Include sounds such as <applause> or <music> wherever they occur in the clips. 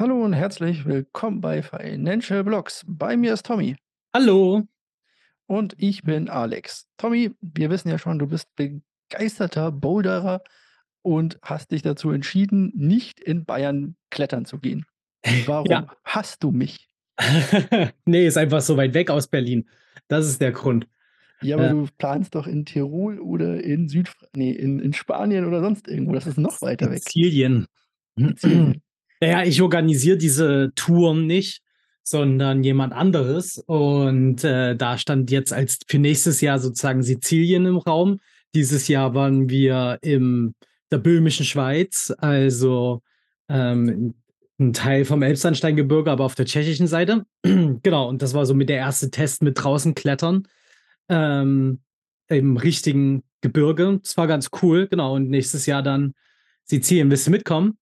Hallo und herzlich willkommen bei Financial Blocks. Bei mir ist Tommy. Hallo. Und ich bin Alex. Tommy, wir wissen ja schon, du bist begeisterter Boulderer und hast dich dazu entschieden, nicht in Bayern klettern zu gehen. <laughs> Warum Ja. hast du mich? <laughs> Ne, ist einfach so weit weg aus Berlin. Das ist der Grund. Ja, aber Äh. du planst doch in Tirol oder in Südfra ne, in in Spanien oder sonst irgendwo. Das ist noch weiter weg. Sizilien. <clears throat> Sizilien. Na ja, ich organisiere diese Touren nicht, sondern jemand anderes. Und, äh, da stand jetzt als für nächstes Jahr sozusagen Sizilien im Raum. Dieses Jahr waren wir im der böhmischen Schweiz, also, ähm, 'n Teil vom Elbsandsteingebirge, aber auf der tschechischen Seite. <clears throat> Genau, und das war so mit der erste Test mit draußen klettern, ähm, im richtigen Gebirge. Das war ganz cool, genau. Und nächstes Jahr dann Sizilien. Willst du mitkommen?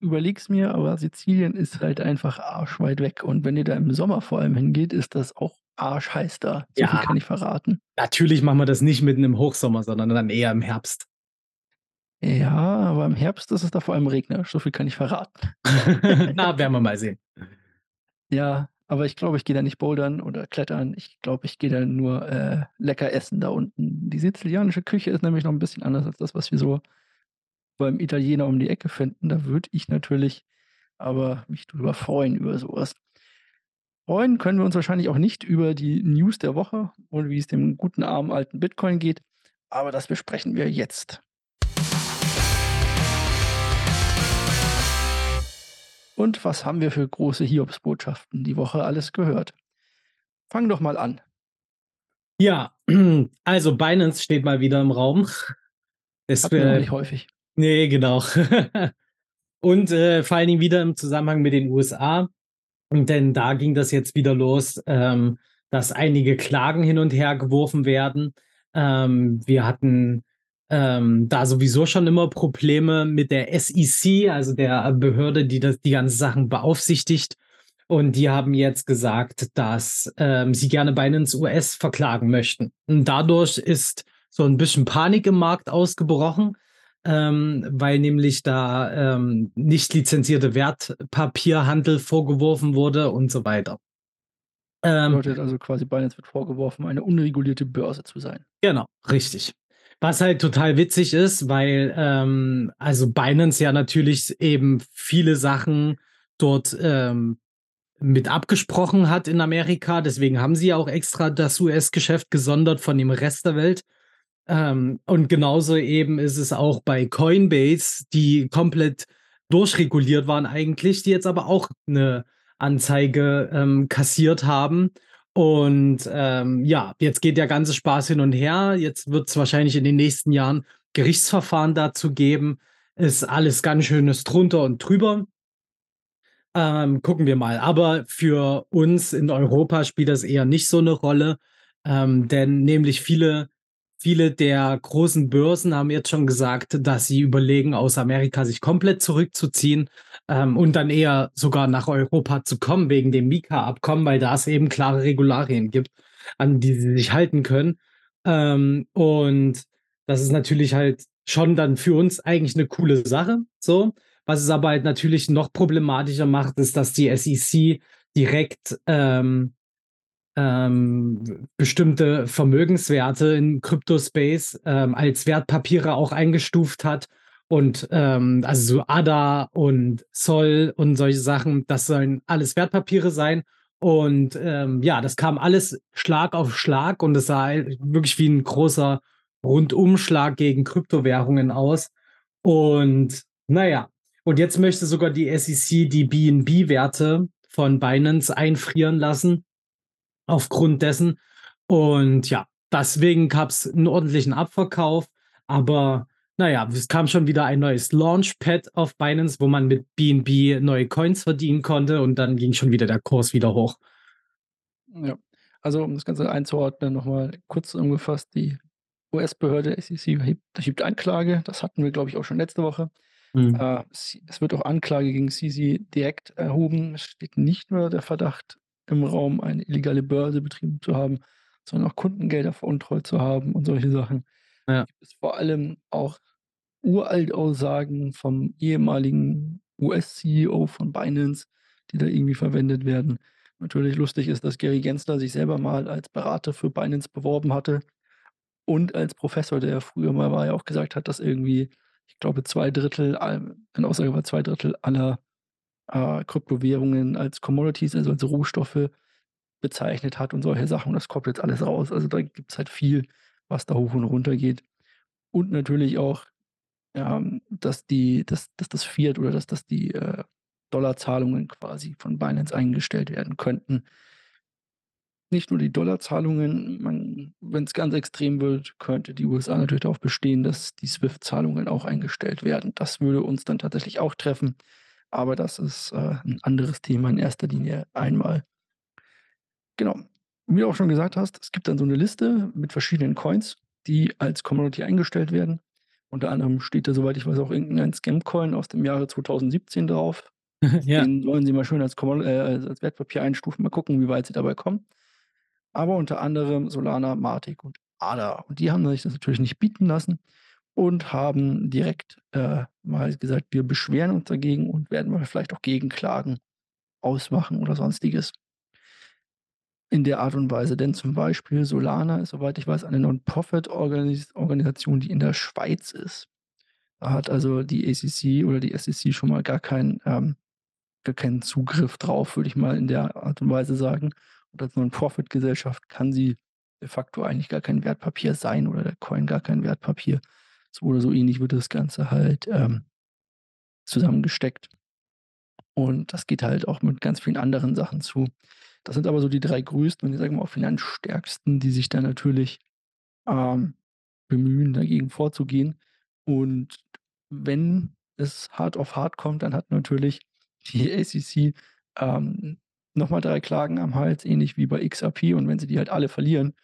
Überlege es mir, aber Sizilien ist halt einfach arschweit weg. Und wenn ihr da im Sommer vor allem hingeht, ist das auch arschheiß da. So viel Ja. kann ich verraten. Natürlich machen wir das nicht mitten im Hochsommer, sondern dann eher im Herbst. Ja, aber im Herbst ist es da vor allem regnerisch. So viel kann ich verraten. <laughs> Na, werden wir mal sehen. Ja, aber ich glaube, ich gehe da nicht bouldern oder klettern. Ich glaube, ich gehe da nur, äh, lecker essen da unten. Die sizilianische Küche ist nämlich noch 'n bisschen anders als das, was wir so beim Italiener um die Ecke finden. Da würde ich natürlich aber mich drüber freuen über so was. Freuen können wir uns wahrscheinlich auch nicht über die News der Woche und wie es dem guten armen alten Bitcoin geht, aber das besprechen wir jetzt. Und was haben wir für große Hiobsbotschaften die Woche alles gehört? Fang doch mal an. Ja, <clears throat> also Binance steht mal wieder im Raum. Es nicht häufig. Ne, genau. <laughs> Und, äh, vor allen Dingen wieder im Zusammenhang mit den USA. Denn da ging das jetzt wieder los, ähm, dass einige Klagen hin und her geworfen werden. Ähm, wir hatten, ähm, da sowieso schon immer Probleme mit der SEC, also der Behörde, die das die ganzen Sachen beaufsichtigt. Und die haben jetzt gesagt, dass, ähm, sie gerne Binance US verklagen möchten. Und dadurch ist so 'n bisschen Panik im Markt ausgebrochen, ähm, weil nämlich da, ähm, nicht lizenzierte Wertpapierhandel vorgeworfen wurde und so weiter. Ähm Bedeutet also quasi, Binance wird vorgeworfen, eine unregulierte Börse zu sein. Genau, richtig. Was halt total witzig ist, weil, ähm, also Binance ja natürlich eben viele Sachen dort, ähm, mit abgesprochen hat in Amerika. Deswegen haben sie ja auch extra das US-Geschäft gesondert von dem Rest der Welt. Ähm, und genauso eben ist es auch bei Coinbase, die komplett durchreguliert waren eigentlich, die jetzt aber auch 'ne Anzeige, ähm, kassiert haben. Und, ähm, ja, jetzt geht der ganze Spaß hin und her. Jetzt wird's wahrscheinlich in den nächsten Jahren Gerichtsverfahren dazu geben. Ist alles ganz schönes drunter und drüber. Ähm, gucken wir mal. Aber für uns in Europa spielt das eher nicht so 'ne Rolle, ähm, denn nämlich viele viele der großen Börsen haben jetzt schon gesagt, dass sie überlegen, aus Amerika sich komplett zurückzuziehen, ähm, und dann eher sogar nach Europa zu kommen wegen dem MiCA-Abkommen, weil da es eben klare Regularien gibt, an die sie sich halten können. Ähm, und das ist natürlich halt schon dann für uns eigentlich 'ne coole Sache, so. Was es aber halt natürlich noch problematischer macht, ist, dass die SEC direkt, ähm ähm, bestimmte Vermögenswerte im Kryptospace, ähm, als Wertpapiere auch eingestuft hat. Und, ähm, also so ADA und Sol und solche Sachen, das sollen alles Wertpapiere sein. Und, ähm, ja, das kam alles Schlag auf Schlag und es sah halt wirklich wie 'n großer Rundumschlag gegen Kryptowährungen aus. Und na ja, und jetzt möchte sogar die SEC die BNB-Werte von Binance einfrieren lassen aufgrund dessen. Und ja, deswegen gab's 'n ordentlichen Abverkauf. Aber na ja, es kam schon wieder ein neues Launchpad auf Binance, wo man mit BNB neue Coins verdienen konnte und dann ging schon wieder der Kurs wieder hoch. Ja. Also, um das Ganze einzuordnen, noch mal kurz zusammengefasst, die US-Behörde SEC hebt Anklage. Das hatten wir, glaube ich, auch schon letzte Woche. Mhm. Äh, es es wird auch Anklage gegen CZ direkt erhoben. Es steht nicht nur der Verdacht im Raum, eine illegale Börse betrieben zu haben, sondern auch Kundengelder veruntreut zu haben und solche Sachen. Ja. Gibt es vor allem auch Uralt-Aussagen vom ehemaligen US-CEO von Binance, die da irgendwie verwendet werden. Natürlich lustig ist, dass Gary Gensler sich selber mal als Berater für Binance beworben hatte und als Professor, der früher mal war, ja auch gesagt hat, dass irgendwie, ich glaube, zwei Drittel, eine Aussage war zwei Drittel aller äh, Kryptowährungen als Commodities, also als Rohstoffe bezeichnet hat und solche Sachen. Und das kommt jetzt alles raus. Also da gibt es halt viel, was da hoch und runter geht. Und natürlich auch, ja, dass, die, dass, dass das Fiat oder dass, dass die äh, Dollarzahlungen quasi von Binance eingestellt werden könnten. Nicht nur die Dollarzahlungen, wenn es ganz extrem wird, könnte die USA natürlich darauf bestehen, dass die SWIFT-Zahlungen auch eingestellt werden. Das würde uns dann tatsächlich auch treffen. Aber das ist äh, ein anderes Thema in erster Linie einmal. Genau. Wie du auch schon gesagt hast, es gibt dann so eine Liste mit verschiedenen Coins, die als Commodity eingestellt werden. Unter anderem steht da, soweit ich weiß, auch irgendein Scam-Coin aus dem Jahre 2017 drauf. <laughs> ja. Den sollen sie mal schön als, äh, als Wertpapier einstufen, mal gucken, wie weit sie dabei kommen. Aber unter anderem Solana, Matic und ADA. Und die haben sich das natürlich nicht bieten lassen und haben direkt äh, mal gesagt, wir beschweren uns dagegen und werden mal vielleicht auch Gegenklagen ausmachen oder sonstiges. In der Art und Weise. Denn zum Beispiel Solana ist, soweit ich weiß, eine Non-Profit-Organisation, die in der Schweiz ist. Da hat also die ACC oder die SEC schon mal gar, kein, ähm, gar keinen Zugriff drauf, würde ich mal in der Art und Weise sagen. Und als Non-Profit-Gesellschaft kann sie de facto eigentlich gar kein Wertpapier sein oder der Coin gar kein Wertpapier. So oder so ähnlich wird das Ganze halt ähm, zusammengesteckt. Und das geht halt auch mit ganz vielen anderen Sachen zu. Das sind aber so die drei größten und ich sage mal auch finanzstärksten, die sich da natürlich ähm, bemühen, dagegen vorzugehen. Und wenn es hart auf hart kommt, dann hat natürlich die <laughs> ACC ähm, nochmal drei Klagen am Hals, ähnlich wie bei XRP. Und wenn sie die halt alle verlieren,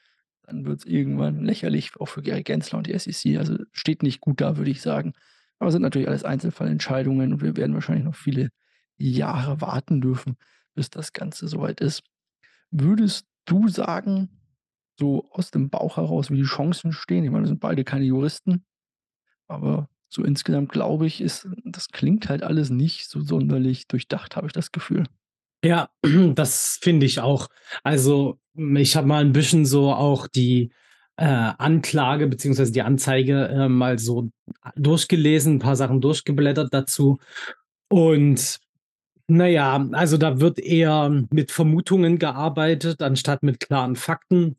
dann wird es irgendwann lächerlich, auch für Gary Gensler und die SEC. Also steht nicht gut da, würde ich sagen. Aber es sind natürlich alles Einzelfallentscheidungen und wir werden wahrscheinlich noch viele Jahre warten dürfen, bis das Ganze soweit ist. Würdest du sagen, so aus dem Bauch heraus, wie die Chancen stehen? Ich meine, wir sind beide keine Juristen, aber so insgesamt glaube ich, ist, das klingt halt alles nicht so sonderlich durchdacht, habe ich das Gefühl. Ja, <clears throat> das finde ich auch. Also, ich habe mal ein bisschen so auch die äh, Anklage beziehungsweise die Anzeige äh, mal so durchgelesen, ein paar Sachen durchgeblättert dazu. Und naja, also da wird eher mit Vermutungen gearbeitet, anstatt mit klaren Fakten.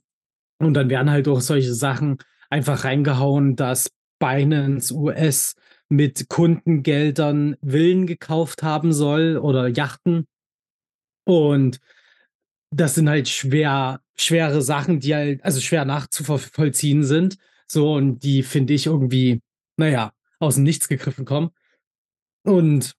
Und dann werden halt auch solche Sachen einfach reingehauen, dass Binance US mit Kundengeldern Villen gekauft haben soll oder Yachten und das sind halt schwer, schwere Sachen, die halt, also schwer nachzuvollziehen sind. So, und die finde ich irgendwie, naja, aus dem Nichts gegriffen kommen. Und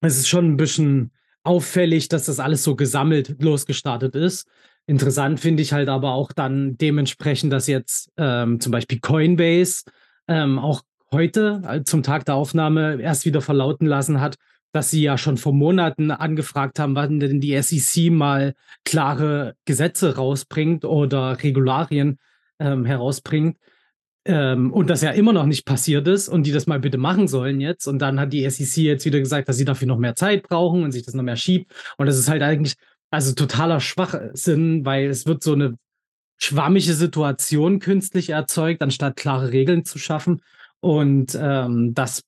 es ist schon ein bisschen auffällig, dass das alles so gesammelt losgestartet ist. Interessant finde ich halt aber auch dann dementsprechend, dass jetzt ähm, zum Beispiel Coinbase ähm, auch heute äh, zum Tag der Aufnahme erst wieder verlauten lassen hat, dass sie ja schon vor Monaten angefragt haben, wann denn die SEC mal klare Gesetze rausbringt oder Regularien ähm, herausbringt. Ähm, und das ja immer noch nicht passiert ist und die das mal bitte machen sollen jetzt. Und dann hat die SEC jetzt wieder gesagt, dass sie dafür noch mehr Zeit brauchen und sich das noch mehr schiebt. Und das ist halt eigentlich also totaler Schwachsinn, weil es wird so eine schwammige Situation künstlich erzeugt, anstatt klare Regeln zu schaffen. Und ähm, das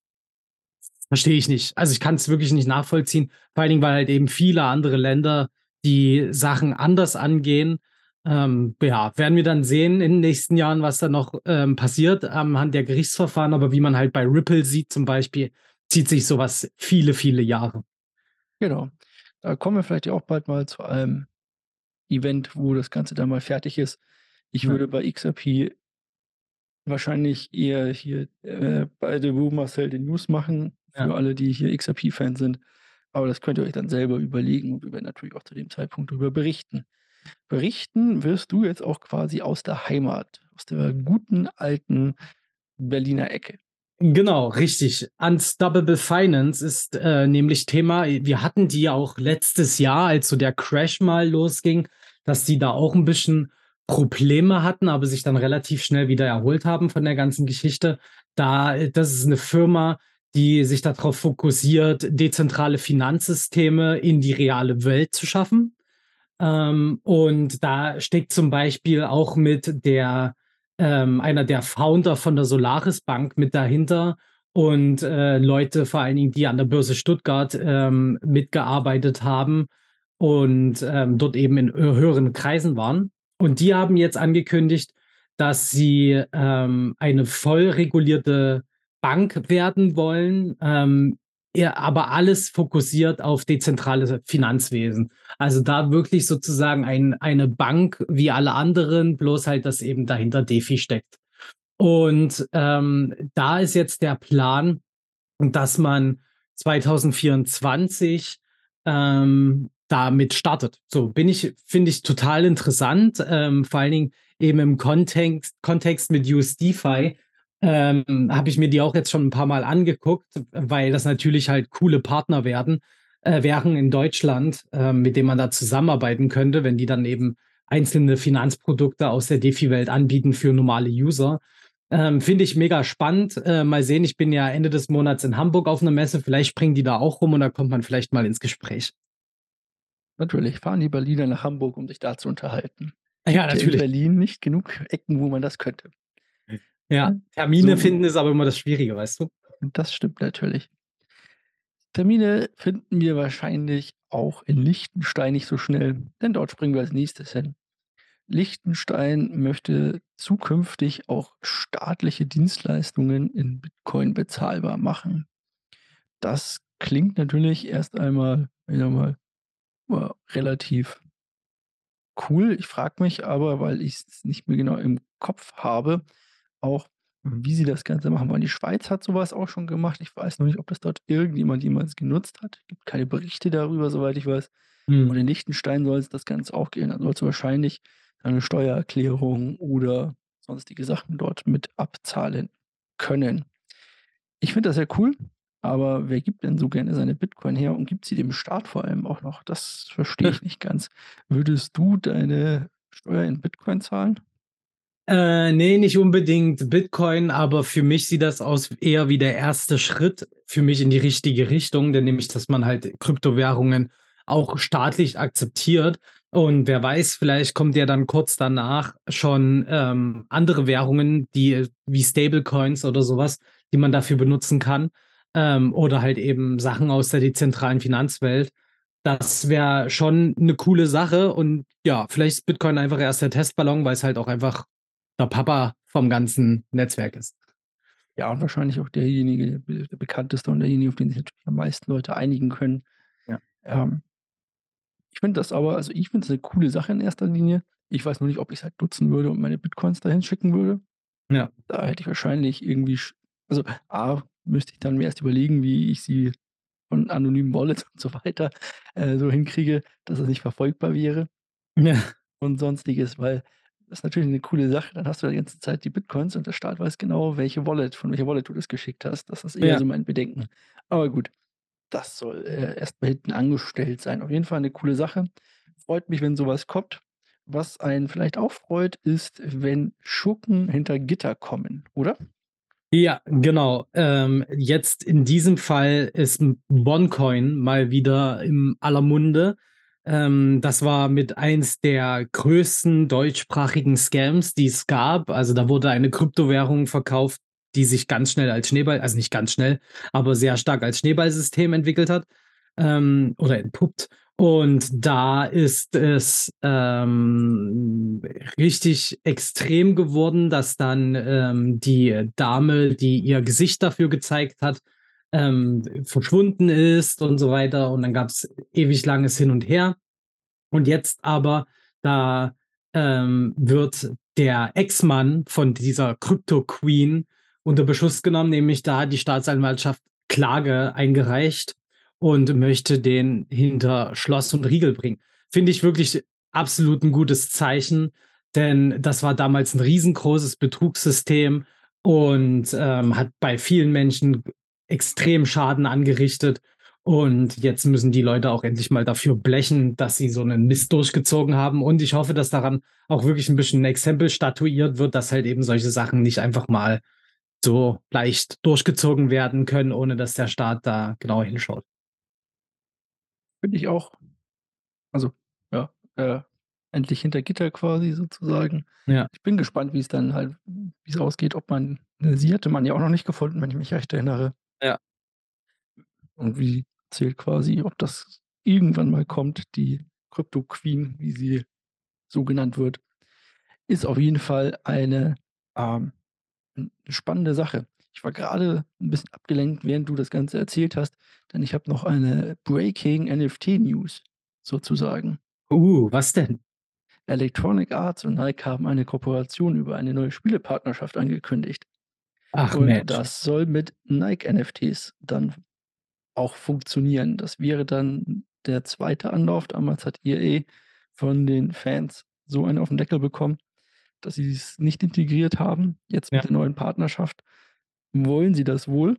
Verstehe ich nicht. Also ich kann es wirklich nicht nachvollziehen. Vor allen Dingen, weil halt eben viele andere Länder die Sachen anders angehen. Ähm, ja, werden wir dann sehen in den nächsten Jahren, was da noch ähm, passiert anhand der Gerichtsverfahren. Aber wie man halt bei Ripple sieht zum Beispiel, zieht sich sowas viele, viele Jahre. Genau. Da kommen wir vielleicht auch bald mal zu einem Event, wo das Ganze dann mal fertig ist. Ich ja. würde bei XRP wahrscheinlich eher hier äh, bei The Room Marcel den News machen, für ja. alle, die hier XRP-Fans sind. Aber das könnt ihr euch dann selber überlegen und wir werden natürlich auch zu dem Zeitpunkt darüber berichten. Berichten wirst du jetzt auch quasi aus der Heimat, aus der guten alten Berliner Ecke. Genau, richtig. Unstoppable Finance ist äh, nämlich Thema. Wir hatten die auch letztes Jahr, als so der Crash mal losging, dass die da auch ein bisschen Probleme hatten, aber sich dann relativ schnell wieder erholt haben von der ganzen Geschichte. Da, das ist eine Firma, die sich darauf fokussiert, dezentrale Finanzsysteme in die reale Welt zu schaffen. Ähm, und da steckt zum Beispiel auch mit der ähm, einer der Founder von der Solaris Bank mit dahinter und äh, Leute vor allen Dingen, die an der Börse Stuttgart ähm, mitgearbeitet haben und ähm, dort eben in höheren Kreisen waren. Und die haben jetzt angekündigt, dass sie ähm, eine voll regulierte Bank werden wollen, ähm, aber alles fokussiert auf dezentrales Finanzwesen. Also da wirklich sozusagen ein, eine Bank wie alle anderen, bloß halt, dass eben dahinter DeFi steckt. Und ähm, da ist jetzt der Plan, dass man 2024 ähm, damit startet. So bin ich, finde ich total interessant, ähm, vor allen Dingen eben im Kontext, Kontext mit USDFi, ähm, habe ich mir die auch jetzt schon ein paar Mal angeguckt, weil das natürlich halt coole Partner werden, äh, wären in Deutschland, äh, mit denen man da zusammenarbeiten könnte, wenn die dann eben einzelne Finanzprodukte aus der DeFi-Welt anbieten für normale User. Ähm, Finde ich mega spannend. Äh, mal sehen, ich bin ja Ende des Monats in Hamburg auf einer Messe. Vielleicht springen die da auch rum und da kommt man vielleicht mal ins Gespräch. Natürlich, fahren die Berliner nach Hamburg, um sich da zu unterhalten. Ja, natürlich. In Berlin nicht genug Ecken, wo man das könnte. Ja, Termine so. finden ist aber immer das Schwierige, weißt du? Das stimmt natürlich. Termine finden wir wahrscheinlich auch in Liechtenstein nicht so schnell, denn dort springen wir als nächstes hin. Liechtenstein möchte zukünftig auch staatliche Dienstleistungen in Bitcoin bezahlbar machen. Das klingt natürlich erst einmal, ich sag mal, relativ cool. Ich frage mich aber, weil ich es nicht mehr genau im Kopf habe, auch, wie sie das Ganze machen wollen. Die Schweiz hat sowas auch schon gemacht. Ich weiß noch nicht, ob das dort irgendjemand jemals genutzt hat. Es gibt keine Berichte darüber, soweit ich weiß. Mhm. Und in Liechtenstein soll es das Ganze auch gehen. Da soll es wahrscheinlich eine Steuererklärung oder sonstige Sachen dort mit abzahlen können. Ich finde das sehr cool, aber wer gibt denn so gerne seine Bitcoin her und gibt sie dem Staat vor allem auch noch? Das verstehe ich nicht ganz. Würdest du deine Steuer in Bitcoin zahlen? Äh, nee, nicht unbedingt Bitcoin, aber für mich sieht das aus eher wie der erste Schritt für mich in die richtige Richtung, denn nämlich, dass man halt Kryptowährungen auch staatlich akzeptiert. Und wer weiß, vielleicht kommt ja dann kurz danach schon ähm, andere Währungen, die wie Stablecoins oder sowas, die man dafür benutzen kann. Ähm, oder halt eben Sachen aus der dezentralen Finanzwelt. Das wäre schon eine coole Sache. Und ja, vielleicht ist Bitcoin einfach erst der Testballon, weil es halt auch einfach der Papa vom ganzen Netzwerk ist. Ja, und wahrscheinlich auch derjenige, der bekannteste und derjenige, auf den sich natürlich am meisten Leute einigen können. Ja. Ähm, ich finde das aber, also ich finde es eine coole Sache in erster Linie. Ich weiß nur nicht, ob ich es halt nutzen würde und meine Bitcoins dahin schicken würde. Ja. Da hätte ich wahrscheinlich irgendwie, also A, müsste ich dann mir erst überlegen, wie ich sie von anonymen Wallets <laughs> und so weiter äh, so hinkriege, dass es nicht verfolgbar wäre. Ja. Und sonstiges, weil das ist natürlich eine coole Sache. Dann hast du die ganze Zeit die Bitcoins und der Staat weiß genau, welche Wallet, von welcher Wallet du das geschickt hast. Das ist eher ja. so mein Bedenken. Aber gut, das soll äh, erstmal hinten angestellt sein. Auf jeden Fall eine coole Sache. Freut mich, wenn sowas kommt. Was einen vielleicht auch freut, ist, wenn Schucken hinter Gitter kommen, oder? Ja, genau. Ähm, jetzt in diesem Fall ist OneCoin mal wieder im aller Munde. Ähm, das war mit eins der größten deutschsprachigen Scams, die es gab. Also da wurde eine Kryptowährung verkauft, die sich ganz schnell als Schneeball, also nicht ganz schnell, aber sehr stark als Schneeballsystem entwickelt hat ähm, oder entpuppt. Und da ist es ähm, richtig extrem geworden, dass dann ähm, die Dame, die ihr Gesicht dafür gezeigt hat, ähm, verschwunden ist und so weiter. Und dann gab es ewig langes Hin und Her. Und jetzt aber, da ähm, wird der Ex-Mann von dieser Crypto-Queen unter Beschuss genommen, nämlich da hat die Staatsanwaltschaft Klage eingereicht und möchte den hinter Schloss und Riegel bringen. Finde ich wirklich absolut ein gutes Zeichen, denn das war damals ein riesengroßes Betrugssystem und ähm, hat bei vielen Menschen extrem Schaden angerichtet. Und jetzt müssen die Leute auch endlich mal dafür blechen, dass sie so einen Mist durchgezogen haben. Und ich hoffe, dass daran auch wirklich ein bisschen ein Exempel statuiert wird, dass halt eben solche Sachen nicht einfach mal so leicht durchgezogen werden können, ohne dass der Staat da genau hinschaut. Finde ich auch. Also, ja, äh, endlich hinter Gitter quasi sozusagen. Ja. Ich bin gespannt, wie es dann halt wie es ausgeht, ob man ne, sie hatte man ja auch noch nicht gefunden, wenn ich mich recht erinnere. Ja. Und wie zählt quasi, ob das irgendwann mal kommt, die Crypto Queen, wie sie so genannt wird, ist auf jeden Fall eine, ähm, spannende Sache. Ich war gerade 'n bisschen abgelenkt, während du das Ganze erzählt hast, denn ich habe noch eine Breaking NFT News sozusagen. Uh, was denn? Electronic Arts und Nike haben eine Kooperation über eine neue Spielepartnerschaft angekündigt. Ach Und Mensch. das soll mit Nike NFTs dann auch funktionieren. Das wäre dann der zweite Anlauf. Damals hat EA von den Fans so einen auf den Deckel bekommen, dass sie es nicht integriert haben. Jetzt Ja. mit der neuen Partnerschaft wollen sie das wohl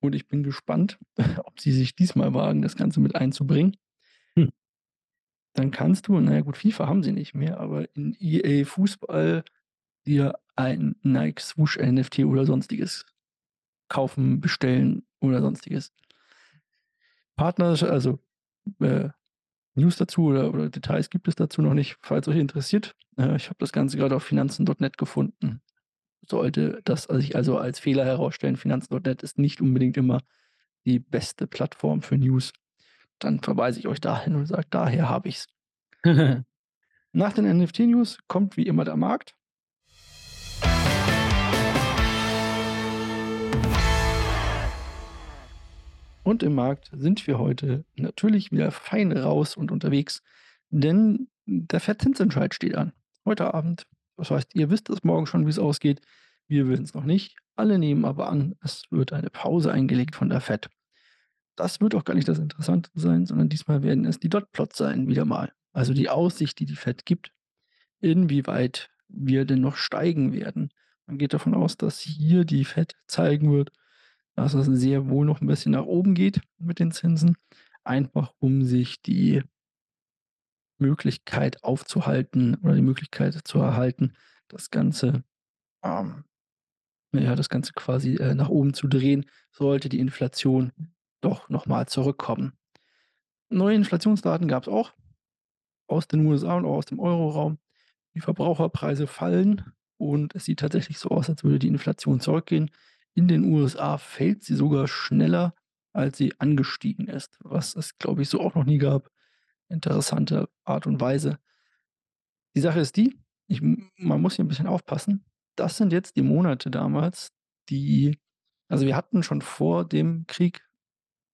und ich bin gespannt, <laughs> ob sie sich diesmal wagen, das Ganze mit einzubringen. Hm. Dann kannst du na ja gut, FIFA haben sie nicht mehr, aber in EA Fußball dir ein Nike Swoosh NFT oder Sonstiges kaufen, bestellen oder Sonstiges. Partner also, äh, News dazu oder oder Details gibt es dazu noch nicht, falls euch interessiert. Äh, ich habe das Ganze gerade auf Finanzen.net gefunden. Sollte das sich also als Fehler herausstellen, Finanzen.net ist nicht unbedingt immer die beste Plattform für News, dann verweise ich euch dahin und sage: „Daher habe ich's.“ <laughs> Nach den NFT-News kommt wie immer der Markt. Und im Markt sind wir heute natürlich wieder fein raus und unterwegs, denn der Fed-Zinsentscheid steht an. Heute Abend. Das heißt, ihr wisst es morgen schon, wie's ausgeht. Wir wissen's noch nicht. Alle nehmen aber an, es wird eine Pause eingelegt von der Fed. Das wird auch gar nicht das Interessante sein, sondern diesmal werden es die Dot Plots sein, wieder mal. Also die Aussicht, die die Fed gibt, inwieweit wir denn noch steigen werden. Man geht davon aus, dass hier die Fed zeigen wird, dass es sehr wohl noch 'n bisschen nach oben geht mit den Zinsen, einfach um sich die Möglichkeit aufzuhalten oder die Möglichkeit zu erhalten, das Ganze, ähm ja, das Ganze quasi, äh, nach oben zu drehen, sollte die Inflation doch noch mal zurückkommen. Neue Inflationsdaten gab's auch aus den USA und auch aus dem Euroraum. Die Verbraucherpreise fallen und es sieht tatsächlich so aus, als würde die Inflation zurückgehen. In den USA fällt sie sogar schneller, als sie angestiegen ist, was es, glaube ich, so auch noch nie gab. Interessante Art und Weise. Die Sache ist die, ich man muss hier 'n bisschen aufpassen. Das sind jetzt die Monate damals, die also, wir hatten schon vor dem Krieg,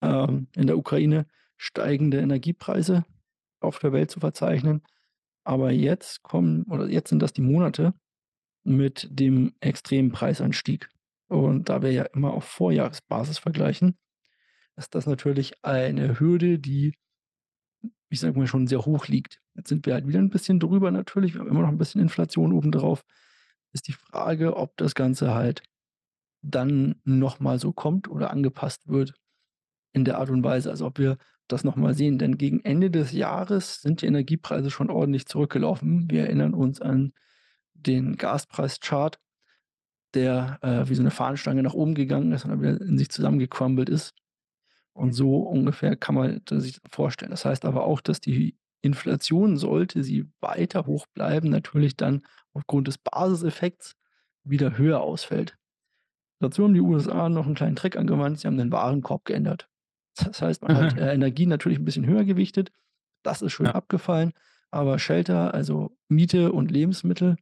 ähm, in der Ukraine steigende Energiepreise auf der Welt zu verzeichnen. Aber jetzt kommen oder jetzt sind das die Monate mit dem extremen Preisanstieg. Und da wir ja immer auf Vorjahresbasis vergleichen, ist das natürlich eine Hürde, die ich sage mal, schon sehr hoch liegt. Jetzt sind wir halt wieder 'n bisschen drüber natürlich. Wir haben immer noch 'n bisschen Inflation obendrauf. Ist die Frage, ob das Ganze halt dann noch mal so kommt oder angepasst wird in der Art und Weise, also, ob wir das noch mal sehen. Denn gegen Ende des Jahres sind die Energiepreise schon ordentlich zurückgelaufen. Wir erinnern uns an den Gaspreis-Chart, der, äh, wie so 'ne Fahnenstange nach oben gegangen ist und dann wieder in sich zusammengecrumbled ist. Und so ungefähr kann man sich vorstellen. Das heißt aber auch, dass die Inflation, sollte sie weiter hoch bleiben, natürlich dann aufgrund des Basiseffekts wieder höher ausfällt. Dazu haben die USA noch 'n kleinen Trick angewandt, sie haben den Warenkorb geändert. Das heißt, man hat, <laughs> äh, Energie natürlich 'n bisschen höher gewichtet. Das ist schön Ja. abgefallen, aber Shelter, also Miete und Lebensmittel,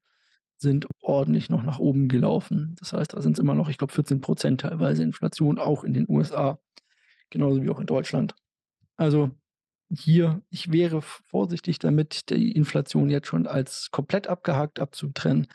sind ordentlich noch nach oben gelaufen. Das heißt, da sind's immer noch, ich glaube, 14 % teilweise Inflation, auch in den USA, genauso wie auch in Deutschland. Also, hier ich wäre vorsichtig damit, die Inflation jetzt schon als komplett abgehakt abzutrennen.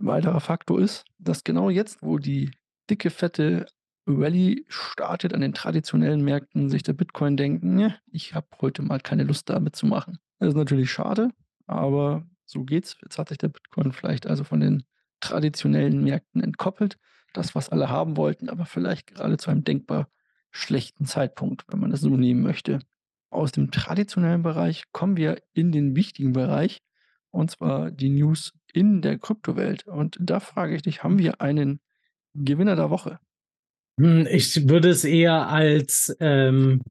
Weiterer Faktor ist, dass genau jetzt, wo die dicke, fette Rally startet an den traditionellen Märkten, sich der Bitcoin denkt: „Ne, ich habe heute mal keine Lust, da mitzumachen.“ Das ist natürlich schade, aber so geht's. Jetzt hat sich der Bitcoin vielleicht also von den traditionellen Märkten entkoppelt. Das, was alle haben wollten, aber vielleicht gerade zu einem denkbar schlechten Zeitpunkt, wenn man es so nehmen möchte. Aus dem traditionellen Bereich kommen wir in den wichtigen Bereich, und zwar die News in der Kryptowelt. Und da frage ich dich, haben wir einen Gewinner der Woche. Hm, ich würde es eher als, ähm,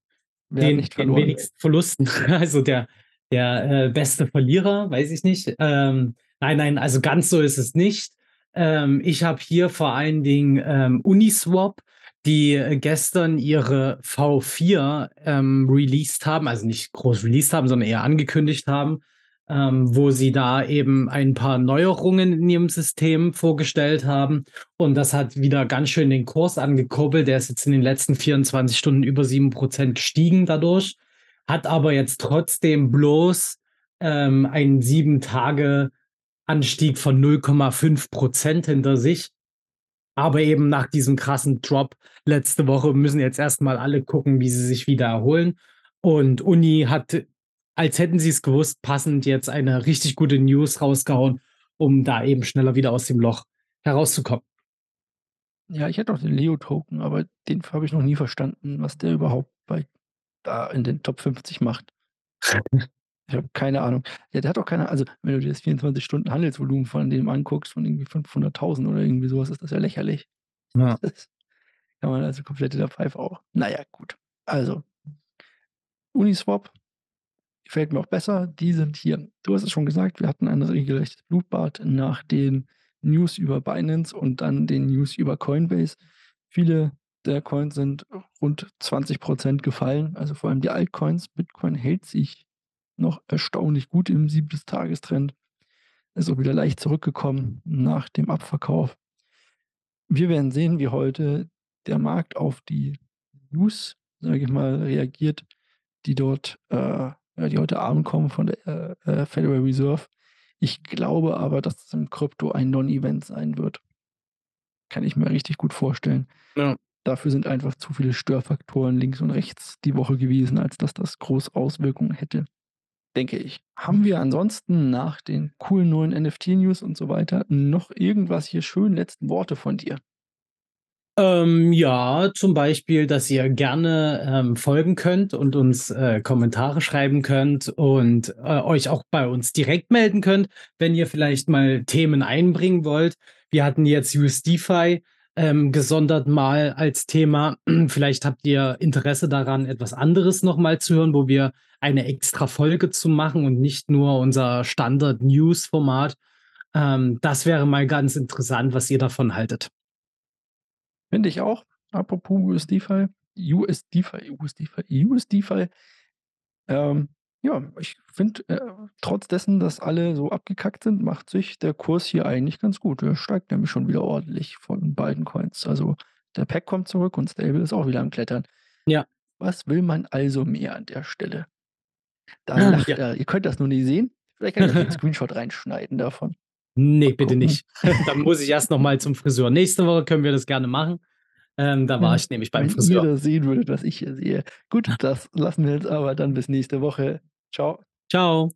den den wenigsten Verlusten <laughs> also der der, äh, beste Verlierer, weiß ich nicht. Ähm, nein, nein, also ganz so ist es nicht. Ähm, ich habe hier vor allen Dingen, ähm, Uniswap, die, äh, gestern ihre V4, ähm, released haben, also nicht groß released haben, sondern eher angekündigt haben, ähm, wo sie da eben ein paar Neuerungen in ihrem System vorgestellt haben. Und das hat wieder ganz schön den Kurs angekurbelt. Der ist jetzt in den letzten 24 Stunden über 7% gestiegen dadurch, hat aber jetzt trotzdem bloß, ähm, einen 7-Tage-Anstieg von 0,5% hinter sich. Aber eben nach diesem krassen Drop letzte Woche müssen jetzt erst mal alle gucken, wie sie sich wieder erholen. Und Uni hat, als hätten sie es gewusst, passend jetzt eine richtig gute News rausgehauen, um da eben schneller wieder aus dem Loch herauszukommen. Ja, ich hätte auch den Leo-Token, aber den habe ich noch nie verstanden, was der überhaupt bei da in den Top 50 macht. <laughs> Ich habe keine Ahnung. Ja, der hat auch keine also, wenn du dir das 24 Stunden Handelsvolumen von dem anguckst, von irgendwie 500.000 oder irgendwie so was, ist das ja lächerlich. Ja. <laughs> Das kann man also komplett in der Pfeife auch. Na ja, gut. Also Uniswap gefällt mir auch besser. Die sind hier du hast es schon gesagt, wir hatten ein regelrechtes Blutbad nach den News über Binance und dann den News über Coinbase. Viele der Coins sind rund 20% gefallen, also vor allem die Altcoins. Bitcoin hält sich noch erstaunlich gut im 7-Tagestrend. Ist auch wieder leicht zurückgekommen nach dem Abverkauf. Wir werden sehen, wie heute der Markt auf die News, sage ich mal, reagiert, die dort, äh, die heute Abend kommen von der äh, äh, Federal Reserve. Ich glaube aber, dass es im Krypto ein Non-Event sein wird. Kann ich mir richtig gut vorstellen. Ja. Dafür sind einfach zu viele Störfaktoren links und rechts die Woche gewesen, als dass das groß Auswirkungen hätte. Denke ich. Haben wir ansonsten nach den coolen neuen NFT-News und so weiter noch irgendwas hier schön letzten Worte von dir? Ähm, ja, zum Beispiel, dass ihr gerne, ähm, folgen könnt und uns, äh, Kommentare schreiben könnt und, äh, euch auch bei uns direkt melden könnt, wenn ihr vielleicht mal Themen einbringen wollt. Wir hatten jetzt USDeFi, ähm, gesondert mal als Thema. <clears throat> Vielleicht habt ihr Interesse daran, etwas anderes noch mal zu hören, wo wir eine extra Folge zu machen und nicht nur unser Standard-News-Format. Ähm, das wäre mal ganz interessant, was ihr davon haltet. Finde ich auch. Apropos USDeFi, USDeFi, USDeFi, USDeFi. Ähm, ja, ich finde, äh, trotz dessen, dass alle so abgekackt sind, macht sich der Kurs hier eigentlich ganz gut. Er steigt nämlich schon wieder ordentlich von beiden Coins. Also der Pack kommt zurück und Stable ist auch wieder am Klettern. Ja. Was will man also mehr an der Stelle? Da lacht Ja. er. Ihr könnt das nur nicht sehen. Vielleicht kann ich euch 'n <laughs> Screenshot reinschneiden davon. Ne, Mal bitte gucken. nicht. <laughs> Dann muss ich erst noch mal zum Friseur. Nächste Woche können wir das gerne machen. Ähm, da war Ja, ich nämlich beim wenn ihr Friseur. das sehen würdet, was ich hier sehe. Gut, <laughs> das lassen wir jetzt aber dann bis nächste Woche. Tschau. Tschau.